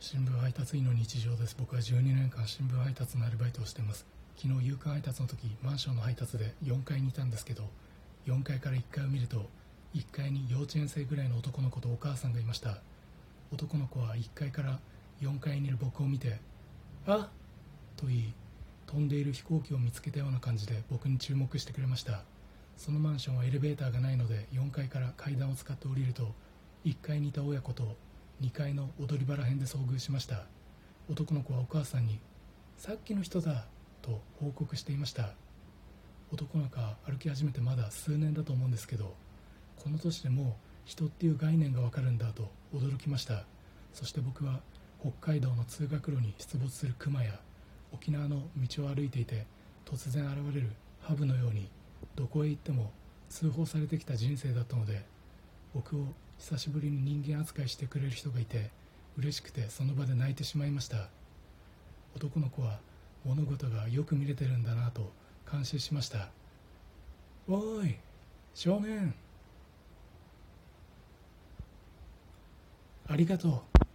新聞配達員の日常です。僕は12年間新聞配達のアルバイトをしてます。昨日夕刊配達の時マンションの配達で4階にいたんですけど4階から1階を見ると1階に幼稚園生ぐらいの男の子とお母さんがいました。男の子は1階から4階にいる僕を見て「あと言い飛んでいる飛行機を見つけたような感じで僕に注目してくれました。そのマンションはエレベーターがないので4階から階段を使って降りると1階にいた親子と2階の踊り場ら辺で遭遇しました。男の子はお母さんに「さっきの人だ」と報告していました。男の子は歩き始めてまだ数年だと思うんですけどこの年でも人っていう概念がわかるんだと驚きました。そして僕は北海道の通学路に出没するクマや沖縄の道を歩いていて突然現れるハブのようにどこへ行っても通報されてきた人生だったので僕を久しぶりに人間扱いしてくれる人がいて嬉しくてその場で泣いてしまいました。男の子は物事がよく見れてるんだなと感心しました。おい少年。ありがとう。